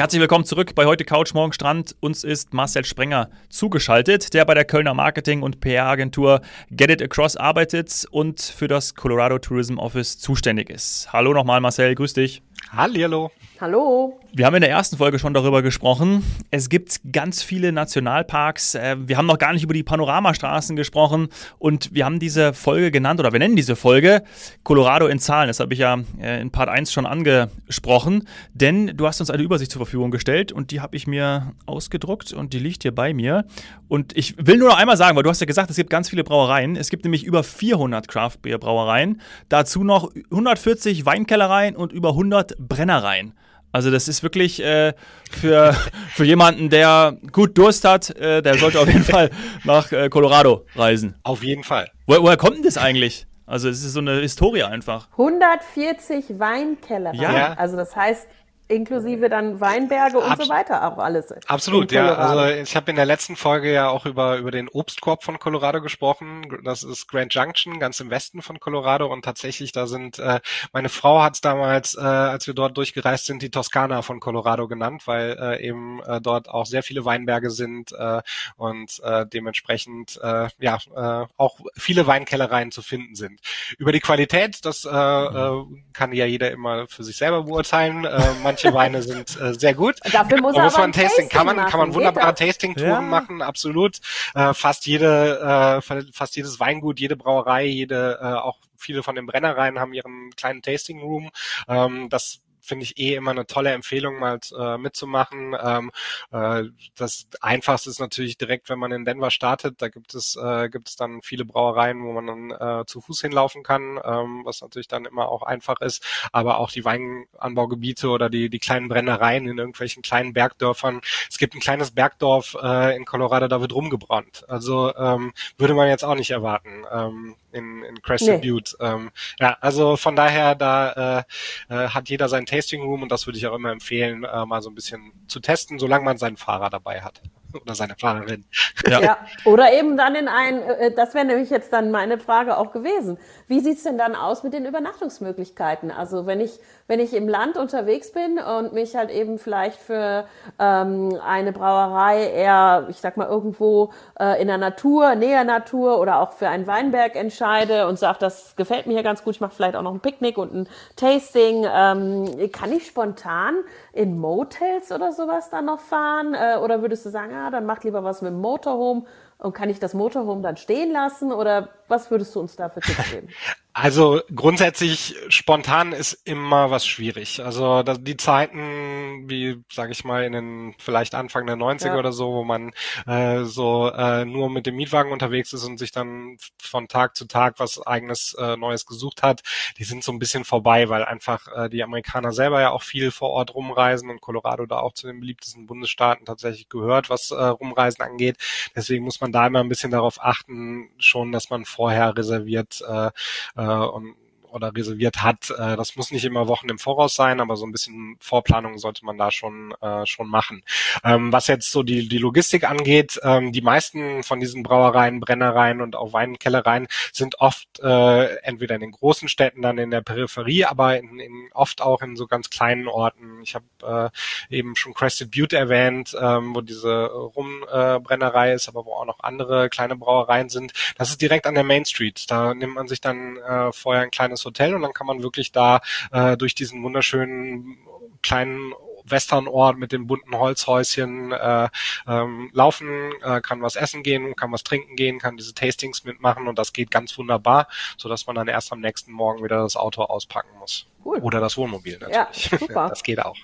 Herzlich willkommen zurück bei heute Couch Morgen Strand. Uns ist Marcel Sprenger zugeschaltet, der bei der Kölner Marketing- und PR-Agentur Get It Across arbeitet und für das Colorado Tourism Office zuständig ist. Hallo nochmal Marcel, grüß dich. Hallihallo. Hallo. Wir haben in der ersten Folge schon darüber gesprochen. Es gibt ganz viele Nationalparks. Äh, wir haben noch gar nicht über die Panoramastraßen gesprochen und wir haben diese Folge genannt oder wir nennen diese Folge Colorado in Zahlen. Das habe ich ja äh, in Part 1 schon angesprochen, denn du hast uns eine Übersicht zur Verfügung gestellt und die habe ich mir ausgedruckt und die liegt hier bei mir. Und ich will nur noch einmal sagen, weil du hast ja gesagt, es gibt ganz viele Brauereien. Es gibt nämlich über 400 Craft Beer Brauereien, dazu noch 140 Weinkellereien und über 100 Brennereien. Also das ist wirklich äh, für, für jemanden, der gut Durst hat, äh, der sollte auf jeden Fall nach äh, Colorado reisen. Auf jeden Fall. Wo, woher kommt denn das eigentlich? Also es ist so eine Historie einfach. 140 Weinkellereien. Ja. Also das heißt, inklusive dann Weinberge und Abs so weiter auch alles. Absolut, ja. Also ich habe in der letzten Folge ja auch über über den Obstkorb von Colorado gesprochen. Das ist Grand Junction, ganz im Westen von Colorado und tatsächlich da sind äh, meine Frau hat es damals, äh, als wir dort durchgereist sind, die Toskana von Colorado genannt, weil äh, eben äh, dort auch sehr viele Weinberge sind äh, und äh, dementsprechend äh, ja äh, auch viele Weinkellereien zu finden sind. Über die Qualität, das äh, äh, kann ja jeder immer für sich selber beurteilen. Äh, manche Weine sind äh, sehr gut. Dafür muss Da muss aber man ein Tasting, kann man, Tasting kann man machen. wunderbare Geht das? Tasting-Touren Ja. machen, absolut. Äh, fast jede, äh, fa- fast jedes Weingut, jede Brauerei, jede, äh, auch viele von den Brennereien haben ihren kleinen Tasting Room. Ähm, das finde ich eh immer eine tolle Empfehlung, mal äh, mitzumachen. Ähm, äh, das Einfachste ist natürlich direkt, wenn man in Denver startet. Da gibt es äh, gibt es dann viele Brauereien, wo man dann äh, zu Fuß hinlaufen kann, ähm, was natürlich dann immer auch einfach ist. Aber auch die Weinanbaugebiete oder die die kleinen Brennereien in irgendwelchen kleinen Bergdörfern. Es gibt ein kleines Bergdorf äh, in Colorado, da wird rumgebrannt. Also ähm, würde man jetzt auch nicht erwarten ähm, in, in Crested Nee. Butte. Ähm, ja, also von daher, da äh, äh, hat jeder sein Tasting Room und das würde ich auch immer empfehlen, äh, mal so ein bisschen zu testen, solange man seinen Fahrer dabei hat oder seine Fahrerin. Ja. Ja. Oder eben dann in ein, äh, das wäre nämlich jetzt dann meine Frage auch gewesen. Wie sieht's denn dann aus mit den Übernachtungsmöglichkeiten? Also wenn ich, wenn ich im Land unterwegs bin und mich halt eben vielleicht für ähm, eine Brauerei eher, ich sag mal, irgendwo äh, in der Natur, näher Natur oder auch für einen Weinberg entscheide und sage, das gefällt mir hier ganz gut, ich mache vielleicht auch noch ein Picknick und ein Tasting, ähm, kann ich spontan in Motels oder sowas dann noch fahren? Äh, oder würdest du sagen, ah, dann macht lieber was mit dem Motorhome und kann ich das Motorhome dann stehen lassen? Oder was würdest du uns da für Tipps geben? Also grundsätzlich spontan ist immer was schwierig. Also die Zeiten, wie sage ich mal in den vielleicht Anfang der 90er Ja. oder so, wo man äh, so äh, nur mit dem Mietwagen unterwegs ist und sich dann von Tag zu Tag was eigenes äh, Neues gesucht hat, die sind so ein bisschen vorbei, weil einfach äh, die Amerikaner selber ja auch viel vor Ort rumreisen und Colorado da auch zu den beliebtesten Bundesstaaten tatsächlich gehört, was äh, Rumreisen angeht. Deswegen muss man da immer ein bisschen darauf achten, schon, dass man vorher reserviert äh, äh, und oder reserviert hat. Äh, das muss nicht immer Wochen im Voraus sein, aber so ein bisschen Vorplanung sollte man da schon äh, schon machen. Ähm, was jetzt so die die Logistik angeht, ähm, die meisten von diesen Brauereien, Brennereien und auch Weinkellereien sind oft äh, entweder in den großen Städten, dann in der Peripherie, aber in, in, oft auch in so ganz kleinen Orten. Ich habe äh, eben schon Crested Butte erwähnt, ähm, wo diese Rumbrennerei äh, ist, aber wo auch noch andere kleine Brauereien sind. Das ist direkt an der Main Street. Da nimmt man sich dann äh, vorher ein kleines Hotel und dann kann man wirklich da äh, durch diesen wunderschönen kleinen Westernort mit den bunten Holzhäuschen äh, ähm, laufen, äh, kann was essen gehen, kann was trinken gehen, kann diese Tastings mitmachen und das geht ganz wunderbar, so dass man dann erst am nächsten Morgen wieder das Auto auspacken muss. Cool. Oder das Wohnmobil natürlich. Ja, super. Das geht auch.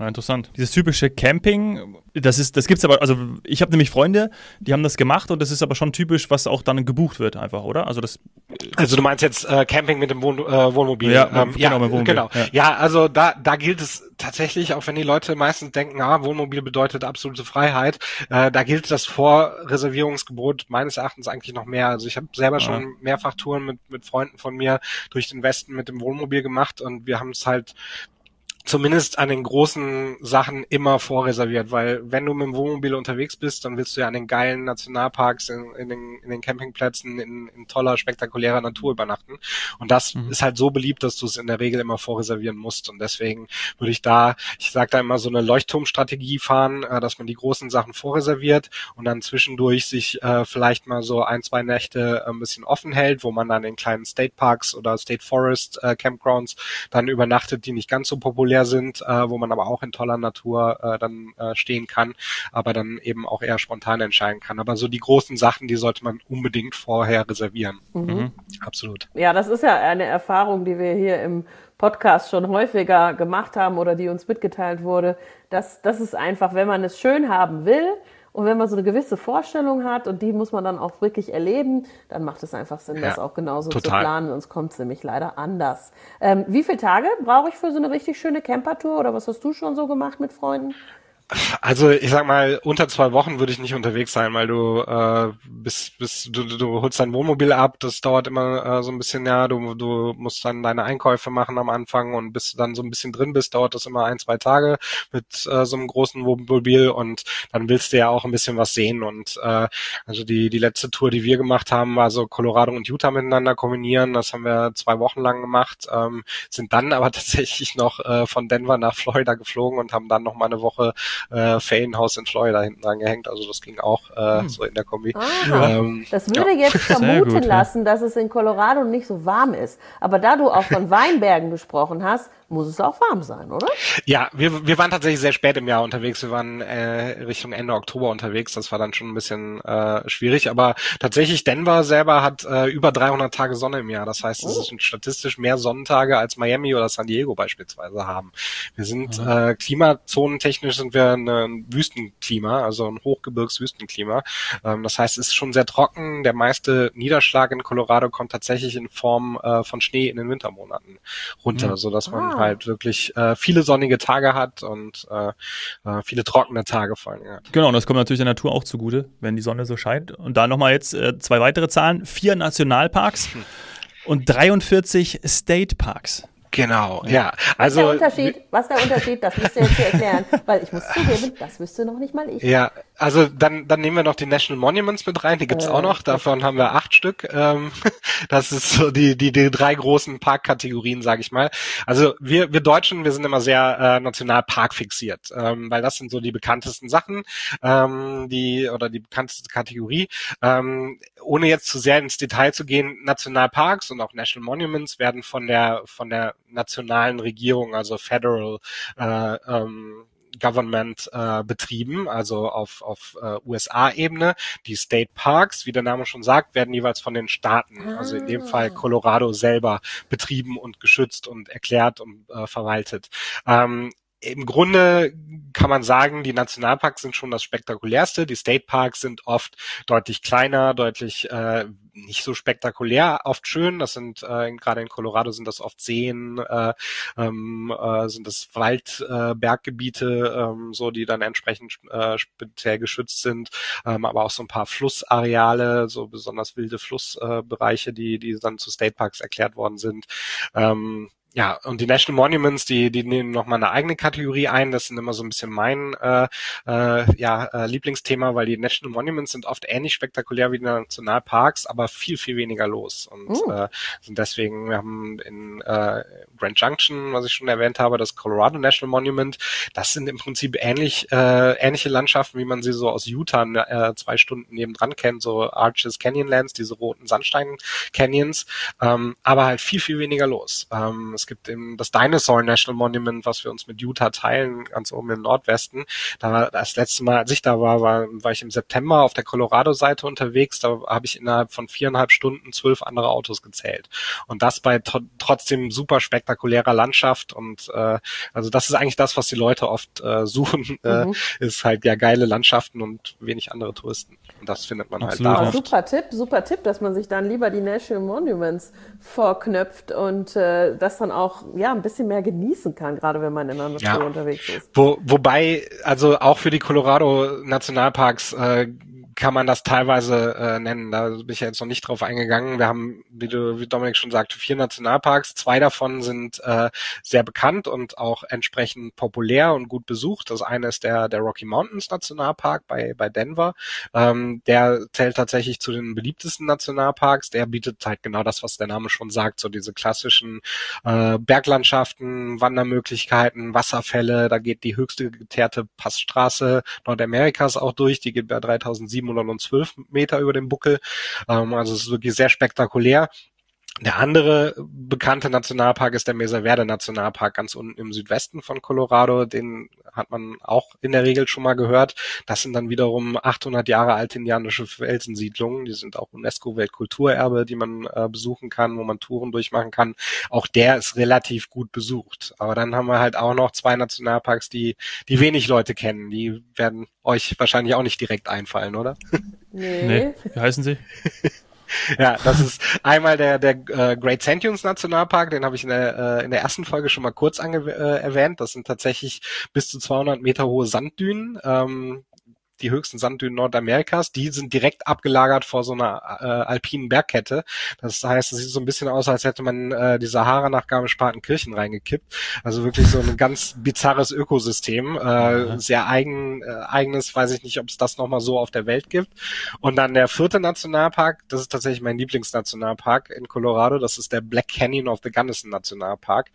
Ja, interessant. Dieses typische Camping, das ist, das gibt's aber, also ich habe nämlich Freunde, die haben das gemacht und das ist aber schon typisch, was auch dann gebucht wird einfach, oder? Also das Also du meinst jetzt äh, Camping mit dem Wohn äh, Wohnmobil? Ja, ähm, genau, ja, mit Wohnmobil, genau. ja. Ja. also da da gilt es tatsächlich, auch wenn die Leute meistens denken, ah, Wohnmobil bedeutet absolute Freiheit, äh, da gilt das Vorreservierungsgebot meines Erachtens eigentlich noch mehr. Also ich habe selber Ja. schon mehrfach Touren mit mit Freunden von mir durch den Westen mit dem Wohnmobil gemacht und wir haben es halt zumindest an den großen Sachen immer vorreserviert, weil wenn du mit dem Wohnmobil unterwegs bist, dann willst du ja an den geilen Nationalparks, in, in, den, in den Campingplätzen, in, in toller, spektakulärer Natur übernachten. Und das mhm. ist halt so beliebt, dass du es in der Regel immer vorreservieren musst. Und deswegen würde ich da, ich sage da immer so eine Leuchtturmstrategie fahren, äh, dass man die großen Sachen vorreserviert und dann zwischendurch sich äh, vielleicht mal so ein, zwei Nächte ein bisschen offen hält, wo man dann in kleinen State Parks oder State Forest äh, Campgrounds dann übernachtet, die nicht ganz so populär populär sind, äh, wo man aber auch in toller Natur äh, dann äh, stehen kann, aber dann eben auch eher spontan entscheiden kann. Aber so die großen Sachen, die sollte man unbedingt vorher reservieren. Mhm. mhm. Absolut. Ja, das ist ja eine Erfahrung, die wir hier im Podcast schon häufiger gemacht haben oder die uns mitgeteilt wurde, dass das ist einfach, wenn man es schön haben will, und wenn man so eine gewisse Vorstellung hat und die muss man dann auch wirklich erleben, dann macht es einfach Sinn, ja, das auch genauso total. zu planen, sonst kommt es nämlich leider anders. Ähm, wie viele Tage brauche ich für so eine richtig schöne Campertour oder was hast du schon so gemacht mit Freunden? Also ich sag mal, unter zwei Wochen würde ich nicht unterwegs sein, weil du äh, bis, bis du, du holst dein Wohnmobil ab, das dauert immer äh, so ein bisschen, ja, du, du musst dann deine Einkäufe machen am Anfang und bis du dann so ein bisschen drin bist, dauert das immer ein, zwei Tage mit äh, so einem großen Wohnmobil und dann willst du ja auch ein bisschen was sehen. Und äh, also die, die letzte Tour, die wir gemacht haben, war so Colorado und Utah miteinander kombinieren. Das haben wir zwei Wochen lang gemacht, ähm, sind dann aber tatsächlich noch äh, von Denver nach Florida geflogen und haben dann noch mal eine Woche äh, Ferienhaus in Florida hinten dran gehängt. Also das ging auch äh, hm. so in der Kombi. Ähm, das würde ja. jetzt vermuten gut, lassen, dass es in Colorado nicht so warm ist. Aber da du auch von Weinbergen gesprochen hast, muss es auch warm sein, oder? Ja, wir, wir waren tatsächlich sehr spät im Jahr unterwegs. Wir waren äh, Richtung Ende Oktober unterwegs. Das war dann schon ein bisschen äh, schwierig. Aber tatsächlich, Denver selber hat äh, über 300 Tage Sonne im Jahr. Das heißt, es oh. sind statistisch mehr Sonnentage als Miami oder San Diego beispielsweise haben. Wir sind mhm. äh, klimazonentechnisch sind wir ein Wüstenklima, also ein Hochgebirgswüstenklima. Ähm, das heißt, es ist schon sehr trocken. Der meiste Niederschlag in Colorado kommt tatsächlich in Form äh, von Schnee in den Wintermonaten runter, mhm. so dass man ah halt wirklich äh, viele sonnige Tage hat und äh, äh, viele trockene Tage vor allem hat. Genau, und das kommt natürlich der Natur auch zugute, wenn die Sonne so scheint. Und da nochmal jetzt äh, zwei weitere Zahlen. Vier Nationalparks hm. und 43 State Parks. Genau, ja. Also was der Unterschied, was der Unterschied, das müsst ihr jetzt hier erklären, weil ich muss zugeben, das wüsste noch nicht mal ich. Ja, also dann dann nehmen wir noch die National Monuments mit rein, die gibt's äh, auch noch. Davon haben wir acht Stück. Ähm, das ist so die die die drei großen Parkkategorien, sage ich mal. Also wir wir Deutschen, wir sind immer sehr äh, Nationalpark fixiert, ähm, weil das sind so die bekanntesten Sachen, ähm, die oder die bekannteste Kategorie. Ähm, ohne jetzt zu sehr ins Detail zu gehen, Nationalparks und auch National Monuments werden von der von der nationalen Regierung, also Federal äh, ähm, Government äh, betrieben, also auf, auf äh, USA-Ebene. Die State Parks, wie der Name schon sagt, werden jeweils von den Staaten, also in dem Fall ah. Colorado selber, betrieben und geschützt und erklärt und äh, verwaltet. Ähm, im Grunde kann man sagen, die Nationalparks sind schon das spektakulärste. Die State Parks sind oft deutlich kleiner, deutlich äh, nicht so spektakulär, oft schön. Das sind äh, gerade in Colorado sind das oft Seen, äh, ähm, äh, sind das Waldberggebiete, äh, ähm, so die dann entsprechend äh, speziell geschützt sind, ähm, aber auch so ein paar Flussareale, so besonders wilde Flussbereiche, äh, die die dann zu State Parks erklärt worden sind. Ähm, ja, und die National Monuments, die, die nehmen nochmal eine eigene Kategorie ein. Das sind immer so ein bisschen mein äh, äh, ja, äh, Lieblingsthema, weil die National Monuments sind oft ähnlich spektakulär wie die Nationalparks, aber viel, viel weniger los. Und uh. äh, sind deswegen, wir haben in äh, Grand Junction, was ich schon erwähnt habe, das Colorado National Monument. Das sind im Prinzip ähnlich, äh, ähnliche Landschaften, wie man sie so aus Utah äh, zwei Stunden nebendran kennt, so Arches Canyonlands, diese roten Sandstein Canyons, ähm, aber halt viel, viel weniger los. Ähm, es gibt eben das Dinosaur National Monument, was wir uns mit Utah teilen, ganz oben im Nordwesten. Da das letzte Mal, als ich da war, war, war ich im September auf der Colorado-Seite unterwegs. Da habe ich innerhalb von viereinhalb Stunden zwölf andere Autos gezählt. Und das bei trotzdem super spektakulärer Landschaft. Und äh, also das ist eigentlich das, was die Leute oft äh, suchen, äh, mhm. ist halt ja geile Landschaften und wenig andere Touristen. Und das findet man halt Absolut. halt da. Super Tipp, super Tipp, dass man sich dann lieber die National Monuments vorknöpft und äh, das dann auch ja ein bisschen mehr genießen kann, gerade wenn man in der Natur ja. unterwegs ist. Wo, wobei, also auch für die Colorado Nationalparks äh, kann man das teilweise äh, nennen. Da bin ich ja jetzt noch nicht drauf eingegangen. Wir haben, wie, du, wie Dominik schon sagte, vier Nationalparks. Zwei davon sind äh, sehr bekannt und auch entsprechend populär und gut besucht. Das eine ist der, der Rocky Mountains Nationalpark bei, bei Denver. Ähm, der zählt tatsächlich zu den beliebtesten Nationalparks. Der bietet halt genau das, was der Name schon sagt, so diese klassischen äh, Berglandschaften, Wandermöglichkeiten, Wasserfälle. Da geht die höchste geteerte Passstraße Nordamerikas auch durch. Die geht bei 3712 Meter über dem Buckel. Ähm, also es ist wirklich sehr spektakulär. Der andere bekannte Nationalpark ist der Mesa Verde Nationalpark ganz unten im Südwesten von Colorado. Den hat man auch in der Regel schon mal gehört. Das sind dann wiederum 800 Jahre alte indianische Felsensiedlungen. Die sind auch UNESCO-Weltkulturerbe, die man äh, besuchen kann, wo man Touren durchmachen kann. Auch der ist relativ gut besucht. Aber dann haben wir halt auch noch zwei Nationalparks, die, die wenig Leute kennen. Die werden euch wahrscheinlich auch nicht direkt einfallen, oder? Nee. nee. Wie heißen sie? ja, das ist einmal der, der äh, Great Sand Nationalpark, den habe ich in der, äh, in der ersten Folge schon mal kurz ange äh, erwähnt. Das sind tatsächlich bis zu 200 Meter hohe Sanddünen. Ähm, die höchsten Sanddünen Nordamerikas, die sind direkt abgelagert vor so einer äh, alpinen Bergkette. Das heißt, es sieht so ein bisschen aus, als hätte man äh, die Sahara nach Garmisch-Partenkirchen reingekippt. Also wirklich so ein ganz bizarres Ökosystem, äh, sehr eigen, äh, eigenes, weiß ich nicht, ob es das nochmal so auf der Welt gibt. Und dann der vierte Nationalpark, das ist tatsächlich mein Lieblingsnationalpark in Colorado, das ist der Black Canyon of the Gunnison Nationalpark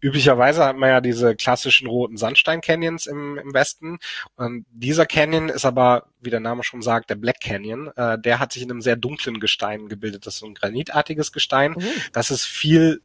üblicherweise hat man ja diese klassischen roten Sandstein-Canyons im, im Westen. Und dieser Canyon ist aber, wie der Name schon sagt, der Black Canyon. Äh, der hat sich in einem sehr dunklen Gestein gebildet. Das ist so ein granitartiges Gestein. Mhm. Das ist viel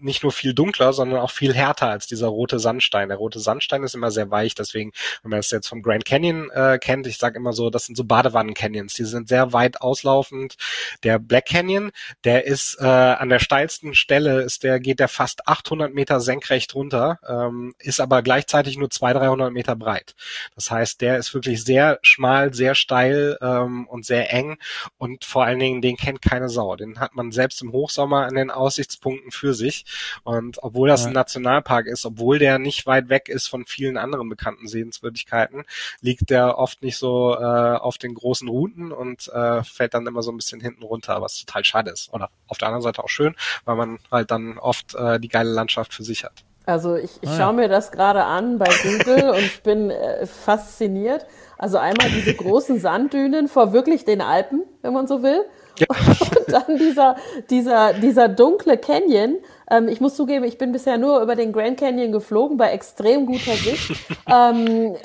nicht nur viel dunkler, sondern auch viel härter als dieser rote Sandstein. Der rote Sandstein ist immer sehr weich, deswegen, wenn man das jetzt vom Grand Canyon äh, kennt, ich sage immer so, das sind so Badewannen-Canyons, die sind sehr weit auslaufend. Der Black Canyon, der ist äh, an der steilsten Stelle, ist der geht der fast 800 Meter senkrecht runter, ähm, ist aber gleichzeitig nur 200, 300 Meter breit. Das heißt, der ist wirklich sehr schmal, sehr steil ähm, und sehr eng und vor allen Dingen, den kennt keine Sau. Den hat man selbst im Hochsommer an den Aussichtspunkten für sich. Und obwohl das ja. ein Nationalpark ist, obwohl der nicht weit weg ist von vielen anderen bekannten Sehenswürdigkeiten, liegt der oft nicht so äh, auf den großen Routen und äh, fällt dann immer so ein bisschen hinten runter, was total schade ist. Oder auf der anderen Seite auch schön, weil man halt dann oft äh, die geile Landschaft für sich hat. Also ich, ich ah, schaue mir das gerade an bei Google und ich bin äh, fasziniert. Also einmal diese großen Sanddünen vor wirklich den Alpen, wenn man so will. Ja. Und dann dieser, dieser, dieser dunkle Canyon. Ähm, ich muss zugeben, ich bin bisher nur über den Grand Canyon geflogen, bei extrem guter Sicht. ähm,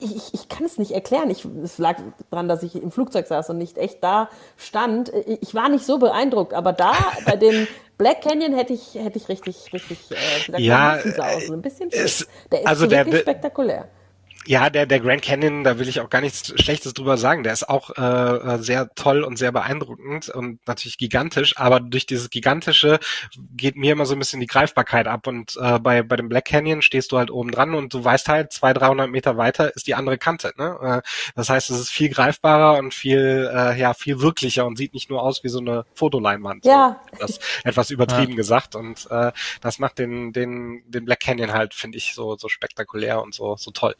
ich, ich kann es nicht erklären. Ich, es lag daran, dass ich im Flugzeug saß und nicht echt da stand. Ich war nicht so beeindruckt, aber da bei dem Black Canyon hätte ich, hätte ich richtig, richtig äh, gesagt, ja, aus. ein bisschen ist also wirklich der, spektakulär. Ja, der, der Grand Canyon, da will ich auch gar nichts Schlechtes drüber sagen. Der ist auch äh, äh, sehr toll und sehr beeindruckend und natürlich gigantisch, aber durch dieses Gigantische geht mir immer so ein bisschen die Greifbarkeit ab. Und äh, bei, bei dem Black Canyon stehst du halt oben dran und du weißt halt, zwei, dreihundert Meter weiter ist die andere Kante. Ne? Äh, das heißt, es ist viel greifbarer und viel, äh, ja, viel wirklicher und sieht nicht nur aus wie so eine Fotoleinwand. Ja. So, das etwas übertrieben ja. gesagt. Und äh, das macht den, den, den Black Canyon halt, finde ich, so, so spektakulär und so, so toll.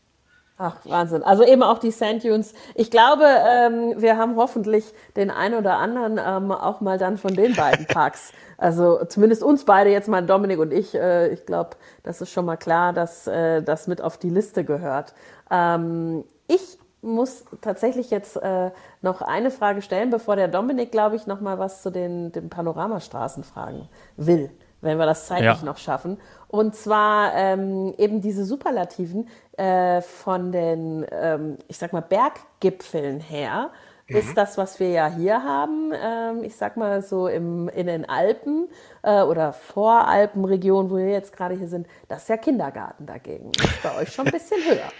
Ach, Wahnsinn. Also eben auch die Sand Dunes. Ich glaube, ähm, wir haben hoffentlich den einen oder anderen ähm, auch mal dann von den beiden Parks. Also zumindest uns beide jetzt mal, Dominik und ich. Äh, ich glaube, das ist schon mal klar, dass äh, das mit auf die Liste gehört. Ähm, ich muss tatsächlich jetzt äh, noch eine Frage stellen, bevor der Dominik, glaube ich, noch mal was zu den, den Panoramastraßen fragen will wenn wir das zeitlich ja. noch schaffen. Und zwar ähm, eben diese Superlativen äh, von den, ähm, ich sag mal, Berggipfeln her. Mhm. Ist das, was wir ja hier haben, ähm, ich sag mal so im, in den Alpen äh, oder Voralpenregion, wo wir jetzt gerade hier sind, das ist ja Kindergarten dagegen. Das ist bei euch schon ein bisschen höher.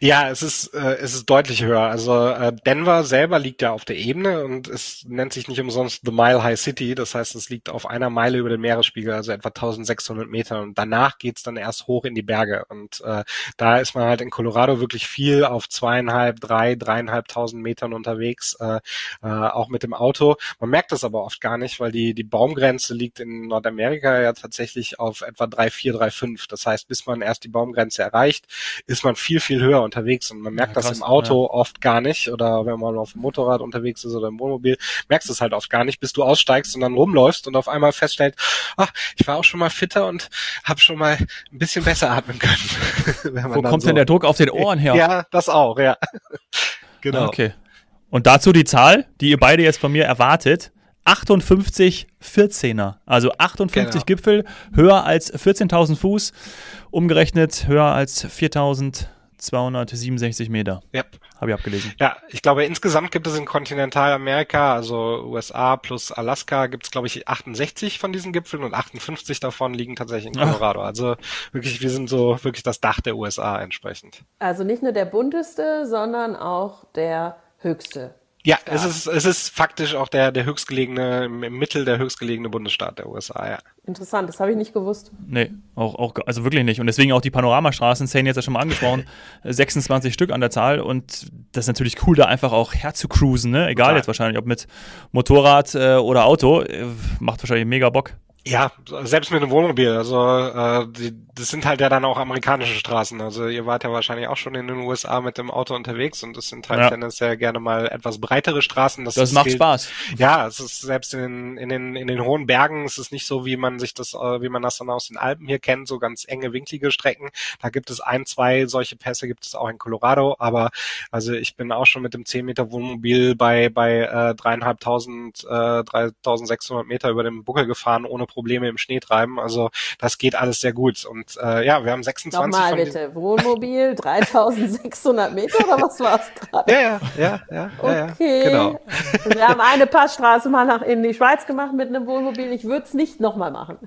Ja, es ist, äh, es ist deutlich höher. Also äh, Denver selber liegt ja auf der Ebene und es nennt sich nicht umsonst The Mile High City. Das heißt, es liegt auf einer Meile über dem Meeresspiegel, also etwa 1600 Meter. Und danach geht's dann erst hoch in die Berge. Und äh, da ist man halt in Colorado wirklich viel auf zweieinhalb, drei, dreieinhalbtausend Metern unterwegs, äh, äh, auch mit dem Auto. Man merkt das aber oft gar nicht, weil die, die Baumgrenze liegt in Nordamerika ja tatsächlich auf etwa drei, vier, drei, fünf. Das heißt, bis man erst die Baumgrenze erreicht, ist man viel, viel viel höher unterwegs und man merkt ja, krass, das im Auto ja. oft gar nicht oder wenn man auf dem Motorrad unterwegs ist oder im Wohnmobil, merkst du es halt oft gar nicht, bis du aussteigst und dann rumläufst und auf einmal feststellst, ach, ich war auch schon mal fitter und habe schon mal ein bisschen besser atmen können. Wo kommt so, denn der Druck auf den Ohren her? Ja, das auch, ja. genau. Okay. Und dazu die Zahl, die ihr beide jetzt von mir erwartet. 58 14er. Also 58 genau. Gipfel, höher als 14.000 Fuß, umgerechnet höher als 4.267 Meter. Ja. Habe ich abgelesen. Ja, ich glaube, insgesamt gibt es in Kontinentalamerika, also USA plus Alaska, gibt es, glaube ich, 68 von diesen Gipfeln und 58 davon liegen tatsächlich in Colorado. Ach. Also wirklich, wir sind so wirklich das Dach der USA entsprechend. Also nicht nur der bunteste, sondern auch der höchste. Ja, es ist, es ist faktisch auch der, der höchstgelegene, im Mittel der höchstgelegene Bundesstaat der USA, ja. Interessant, das habe ich nicht gewusst. Nee, auch, auch, also wirklich nicht. Und deswegen auch die Panoramastraßen, Zane jetzt ja schon mal angesprochen, 26 Stück an der Zahl. Und das ist natürlich cool, da einfach auch herzukruisen, ne? Egal Total. jetzt wahrscheinlich, ob mit Motorrad äh, oder Auto, äh, macht wahrscheinlich mega Bock. Ja, selbst mit einem Wohnmobil. Also äh, die, das sind halt ja dann auch amerikanische Straßen. Also ihr wart ja wahrscheinlich auch schon in den USA mit dem Auto unterwegs und das sind halt ja. tendenziell gerne mal etwas breitere Straßen. Das, das macht gilt, Spaß. Ja, es ist selbst in den, in den in den hohen Bergen es ist nicht so, wie man sich das, äh, wie man das dann aus den Alpen hier kennt, so ganz enge winklige Strecken. Da gibt es ein, zwei solche Pässe gibt es auch in Colorado. Aber also ich bin auch schon mit dem 10 Meter Wohnmobil bei bei äh, dreieinhalbtausend, äh, 3600 Meter über dem Buckel gefahren ohne Probleme im Schnee treiben. Also das geht alles sehr gut. Und äh, ja, wir haben 26 Nochmal bitte, Wohnmobil, 3600 Meter oder was war es gerade? Ja, ja, ja, ja. Okay. Ja, genau. Wir haben eine Passstraße mal nach in die Schweiz gemacht mit einem Wohnmobil. Ich würde es nicht nochmal machen.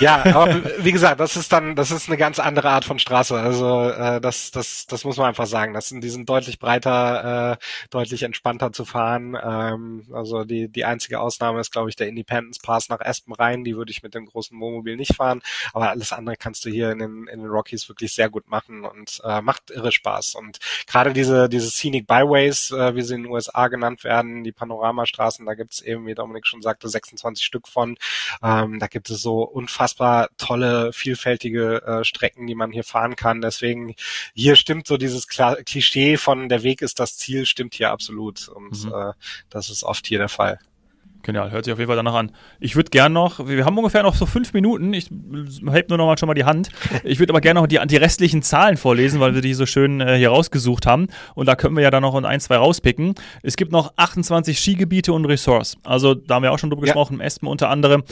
Ja, aber wie gesagt, das ist dann, das ist eine ganz andere Art von Straße. Also äh, das, das, das muss man einfach sagen. Das sind, die sind deutlich breiter, äh, deutlich entspannter zu fahren. Ähm, also die, die einzige Ausnahme ist, glaube ich, der Independence Pass nach Aspen rein. Die würde ich mit dem großen Wohnmobil nicht fahren. Aber alles andere kannst du hier in den, in den Rockies wirklich sehr gut machen und äh, macht irre Spaß. Und gerade diese, diese Scenic Byways, äh, wie sie in den USA genannt werden, die Panoramastraßen, da gibt es eben, wie Dominik schon sagte, 26 Stück von. Ähm, da gibt es so unfassbar tolle, vielfältige äh, Strecken, die man hier fahren kann. Deswegen hier stimmt so dieses Kla Klischee von der Weg ist das Ziel, stimmt hier absolut. Und mhm. äh, das ist oft hier der Fall. Genial, hört sich auf jeden Fall danach an. Ich würde gerne noch, wir haben ungefähr noch so fünf Minuten, ich heb nur noch mal schon mal die Hand. Ich würde aber gerne noch die, die restlichen Zahlen vorlesen, weil wir die so schön äh, hier rausgesucht haben. Und da können wir ja dann noch ein, zwei rauspicken. Es gibt noch 28 Skigebiete und Resorts. Also da haben wir auch schon drüber ja. gesprochen, im Espen unter anderem.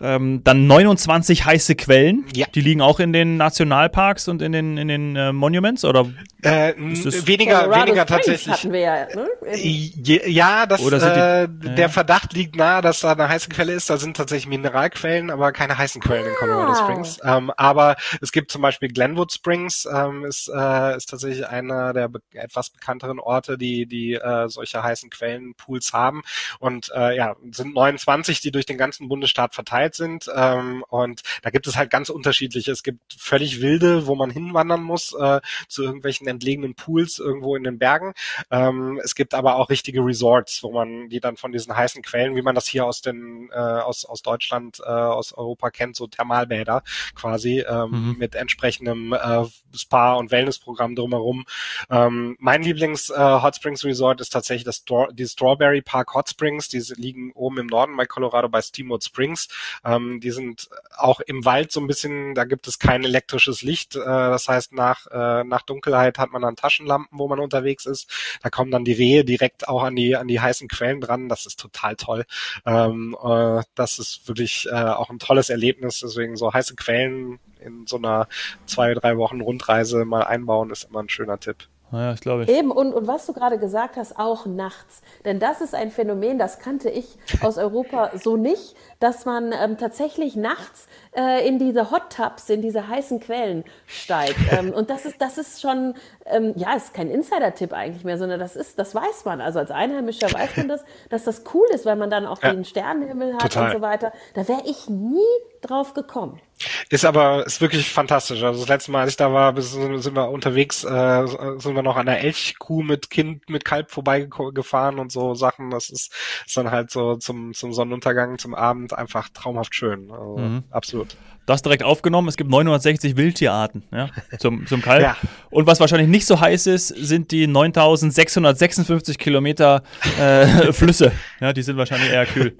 Ähm, dann 29 heiße Quellen. Ja. Die liegen auch in den Nationalparks und in den, in den äh, Monuments, oder? Äh, weniger, weniger tatsächlich. Hatten wir ja, ne? ja, das, äh, der Verdacht liegt nahe, dass da eine heiße Quelle ist. Da sind tatsächlich Mineralquellen, aber keine heißen Quellen in Colorado ah. Springs. Ähm, aber es gibt zum Beispiel Glenwood Springs, ähm, ist, äh, ist tatsächlich einer der be etwas bekannteren Orte, die, die äh, solche heißen Quellenpools haben. Und äh, ja, sind 29, die durch den ganzen Bundesstaat verteilt sind. Ähm, und da gibt es halt ganz unterschiedliche. Es gibt völlig wilde, wo man hinwandern muss, äh, zu irgendwelchen entlegenen Pools irgendwo in den Bergen. Ähm, es gibt aber auch richtige Resorts, wo man die dann von diesen heißen Quellen, wie man das hier aus den äh, aus aus Deutschland, äh, aus Europa kennt, so Thermalbäder quasi ähm, mhm. mit entsprechendem äh, Spa und Wellnessprogramm drumherum. Ähm, mein Lieblings äh, Hot Springs Resort ist tatsächlich das Stor die Strawberry Park Hot Springs. Die liegen oben im Norden bei Colorado bei Steamboat Springs. Ähm, die sind auch im Wald so ein bisschen. Da gibt es kein elektrisches Licht. Äh, das heißt nach äh, nach Dunkelheit hat man dann Taschenlampen, wo man unterwegs ist. Da kommen dann die Rehe direkt auch an die an die heißen Quellen dran. Das ist total toll. Ähm, äh, das ist wirklich äh, auch ein tolles Erlebnis. Deswegen so heiße Quellen in so einer zwei, drei Wochen Rundreise mal einbauen, ist immer ein schöner Tipp. Ja, ich glaube. Eben, und, und was du gerade gesagt hast, auch nachts. Denn das ist ein Phänomen, das kannte ich aus Europa so nicht, dass man ähm, tatsächlich nachts äh, in diese Hot Tubs, in diese heißen Quellen steigt. Ähm, und das ist, das ist schon, ähm, ja, ist kein Insider-Tipp eigentlich mehr, sondern das ist, das weiß man. Also als Einheimischer weiß man das, dass das cool ist, weil man dann auch ja. den Sternenhimmel hat Total. und so weiter. Da wäre ich nie drauf gekommen. Ist aber, ist wirklich fantastisch. Also das letzte Mal, als ich da war, sind wir unterwegs, äh, sind wir noch an der Elchkuh mit Kind, mit Kalb vorbeigefahren und so Sachen. Das ist, ist dann halt so zum, zum Sonnenuntergang, zum Abend einfach traumhaft schön. Also, mhm. Absolut. Das direkt aufgenommen. Es gibt 960 Wildtierarten ja, zum, zum Kalb. ja. Und was wahrscheinlich nicht so heiß ist, sind die 9656 Kilometer äh, Flüsse. Ja, die sind wahrscheinlich eher kühl.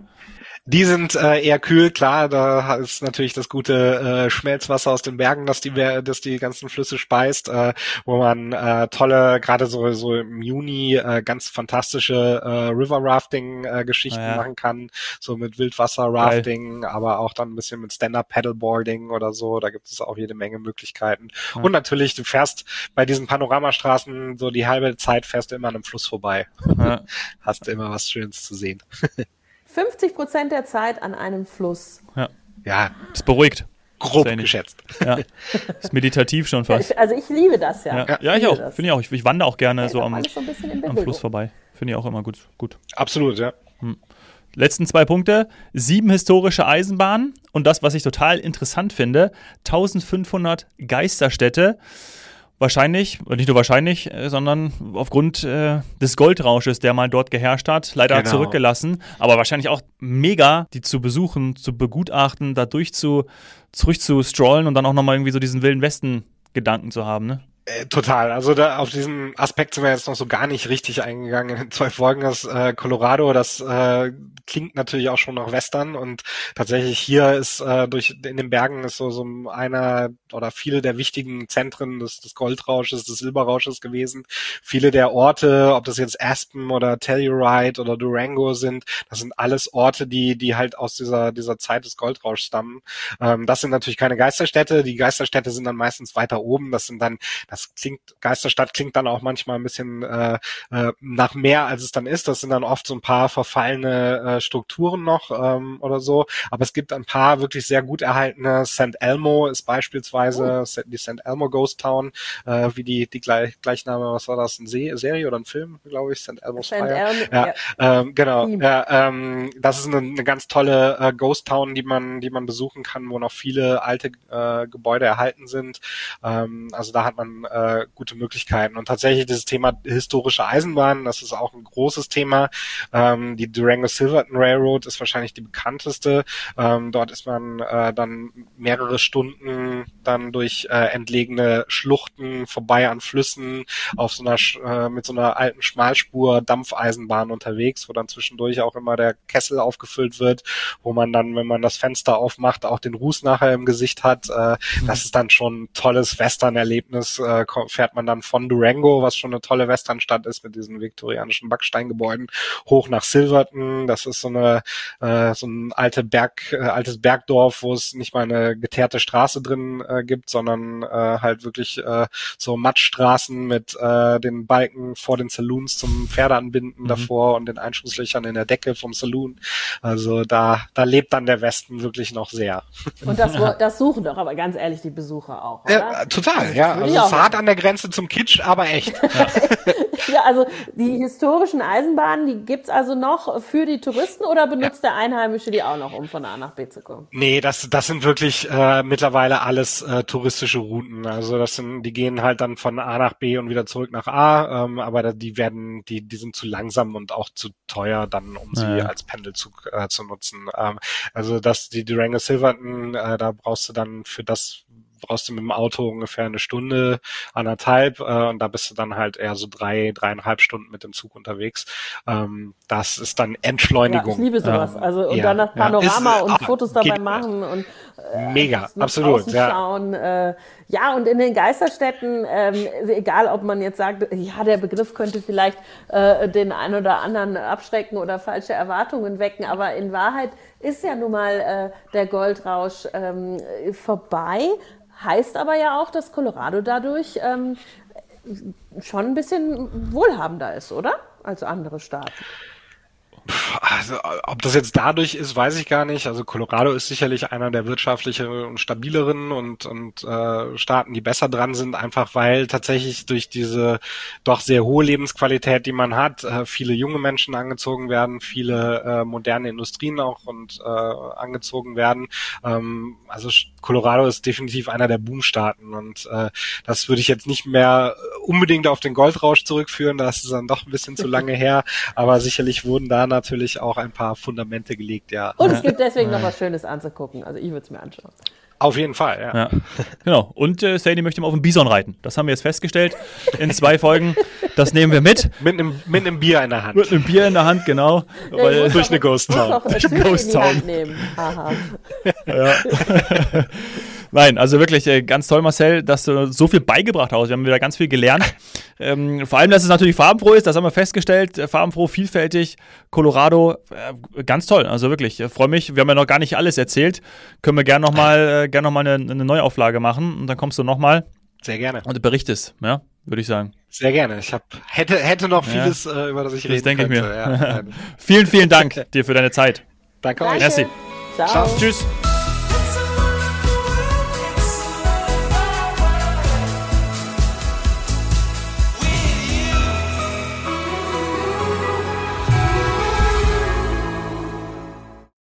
Die sind äh, eher kühl, klar, da ist natürlich das gute äh, Schmelzwasser aus den Bergen, das die, das die ganzen Flüsse speist, äh, wo man äh, tolle, gerade so, so im Juni äh, ganz fantastische äh, River Rafting äh, ah, ja. machen kann, so mit Wildwasser Rafting, aber auch dann ein bisschen mit Stand-Up Paddleboarding oder so, da gibt es auch jede Menge Möglichkeiten. Ja. Und natürlich, du fährst bei diesen Panoramastraßen so die halbe Zeit fährst du immer an einem Fluss vorbei. Ja. Hast immer was Schönes zu sehen. 50 Prozent der Zeit an einem Fluss. Ja. Ja. Ist beruhigt. Grob geschätzt. Ja. Ist meditativ schon fast. Also ich liebe das ja. Ja, ja, ja ich, auch. Finde ich auch. Ich, ich wandere auch gerne ja, so, am, so am, Fluss vorbei. Finde ich auch immer gut. gut. Absolut, ja. Hm. Letzten zwei Punkte. Sieben historische Eisenbahnen und das, was ich total interessant finde, 1500 Geisterstädte. Wahrscheinlich, nicht nur wahrscheinlich, äh, sondern aufgrund äh, des Goldrausches, der mal dort geherrscht hat, leider genau. zurückgelassen. Aber wahrscheinlich auch mega, die zu besuchen, zu begutachten, da durch zu, zurück zu strollen und dann auch nochmal irgendwie so diesen Wilden Westen-Gedanken zu haben, ne? Äh, total. Also da auf diesen Aspekt sind wir jetzt noch so gar nicht richtig eingegangen in zwei Folgen. Das äh, Colorado, das äh, klingt natürlich auch schon nach Western und tatsächlich hier ist äh, durch in den Bergen ist so so einer oder viele der wichtigen Zentren des, des Goldrausches, des Silberrausches gewesen. Viele der Orte, ob das jetzt Aspen oder Telluride oder Durango sind, das sind alles Orte, die die halt aus dieser dieser Zeit des Goldrauschs stammen. Ähm, das sind natürlich keine Geisterstädte. Die Geisterstädte sind dann meistens weiter oben. Das sind dann das klingt, Geisterstadt klingt dann auch manchmal ein bisschen äh, äh, nach mehr, als es dann ist. Das sind dann oft so ein paar verfallene äh, Strukturen noch ähm, oder so. Aber es gibt ein paar wirklich sehr gut erhaltene. St. Elmo ist beispielsweise oh. die St. Elmo Ghost Town, äh, wie die, die gleich, Gleichname, was war das, eine Se Serie oder ein Film, glaube ich, St. Elmo's St. Fire. Elmo, ja, ja. Ähm, genau. Ja, ähm, das ist eine, eine ganz tolle äh, Ghost Town, die man, die man besuchen kann, wo noch viele alte äh, Gebäude erhalten sind. Ähm, also da hat man äh, gute Möglichkeiten. Und tatsächlich dieses Thema historische Eisenbahn, das ist auch ein großes Thema. Ähm, die Durango Silverton Railroad ist wahrscheinlich die bekannteste. Ähm, dort ist man äh, dann mehrere Stunden dann durch äh, entlegene Schluchten vorbei an Flüssen auf so einer äh, mit so einer alten Schmalspur Dampfeisenbahn unterwegs, wo dann zwischendurch auch immer der Kessel aufgefüllt wird, wo man dann, wenn man das Fenster aufmacht, auch den Ruß nachher im Gesicht hat. Äh, mhm. Das ist dann schon ein tolles Western-Erlebnis, äh, fährt man dann von Durango, was schon eine tolle Westernstadt ist mit diesen viktorianischen Backsteingebäuden, hoch nach Silverton. Das ist so eine äh, so ein alte Berg, äh, altes Bergdorf, wo es nicht mal eine geteerte Straße drin äh, gibt, sondern äh, halt wirklich äh, so Matschstraßen mit äh, den Balken vor den Saloons zum Pferdeanbinden mhm. davor und den Einschusslöchern in der Decke vom Saloon. Also da da lebt dann der Westen wirklich noch sehr. Und das, das suchen doch aber ganz ehrlich die Besucher auch, oder? Ja, total, ja. Also hat an der Grenze zum Kitsch, aber echt. Ja, ja also die historischen Eisenbahnen, die gibt's also noch für die Touristen oder benutzt ja. der Einheimische die auch noch, um von A nach B zu kommen? Nee, das, das sind wirklich äh, mittlerweile alles äh, touristische Routen. Also das sind, die gehen halt dann von A nach B und wieder zurück nach A, ähm, aber die werden, die, die sind zu langsam und auch zu teuer dann, um sie ja. als Pendelzug äh, zu nutzen. Ähm, also dass die Durango Silverton, äh, da brauchst du dann für das, brauchst du mit dem Auto ungefähr eine Stunde, anderthalb äh, und da bist du dann halt eher so drei, dreieinhalb Stunden mit dem Zug unterwegs. Ähm, das ist dann Entschleunigung. Ja, ich liebe sowas. Also und ja, dann das Panorama ja. ist, und ah, Fotos dabei machen und äh, mega, absolut. Ja. Schauen, äh, ja, und in den Geisterstädten, ähm, egal ob man jetzt sagt, ja, der Begriff könnte vielleicht äh, den einen oder anderen abschrecken oder falsche Erwartungen wecken, aber in Wahrheit ist ja nun mal äh, der Goldrausch ähm, vorbei. Heißt aber ja auch, dass Colorado dadurch ähm, schon ein bisschen wohlhabender ist, oder? Als andere Staaten. Also, ob das jetzt dadurch ist, weiß ich gar nicht. Also Colorado ist sicherlich einer der wirtschaftlicheren und stabileren und, und äh, Staaten, die besser dran sind, einfach weil tatsächlich durch diese doch sehr hohe Lebensqualität, die man hat, äh, viele junge Menschen angezogen werden, viele äh, moderne Industrien auch und äh, angezogen werden. Ähm, also Colorado ist definitiv einer der Boomstaaten und äh, das würde ich jetzt nicht mehr unbedingt auf den Goldrausch zurückführen, das ist dann doch ein bisschen zu lange her, aber sicherlich wurden da natürlich auch ein paar Fundamente gelegt, ja. Und es gibt deswegen noch was Schönes anzugucken, also ich würde es mir anschauen. Auf jeden Fall, ja. ja. Genau. Und äh, Sadie möchte mal auf dem Bison reiten. Das haben wir jetzt festgestellt in zwei Folgen. Das nehmen wir mit. Mit einem, mit einem Bier in der Hand. Mit einem Bier in der Hand, genau. Ja, weil, durch eine Ghost Town. Durch eine Ghost Town. Ja. Nein, also wirklich äh, ganz toll, Marcel, dass du so viel beigebracht hast. Wir haben wieder ganz viel gelernt. Ähm, vor allem, dass es natürlich farbenfroh ist, das haben wir festgestellt. Äh, farbenfroh, vielfältig. Colorado, äh, ganz toll. Also wirklich, äh, freue mich. Wir haben ja noch gar nicht alles erzählt. Können wir gerne nochmal äh, gern noch eine, eine Neuauflage machen und dann kommst du nochmal. Sehr gerne. Und berichtest, ja, würde ich sagen. Sehr gerne. Ich hab, hätte, hätte noch vieles, ja. äh, über das ich das reden denke könnte. ich mir. Ja, vielen, vielen Dank dir für deine Zeit. Danke euch. Merci. Ciao. Ciao. Tschüss.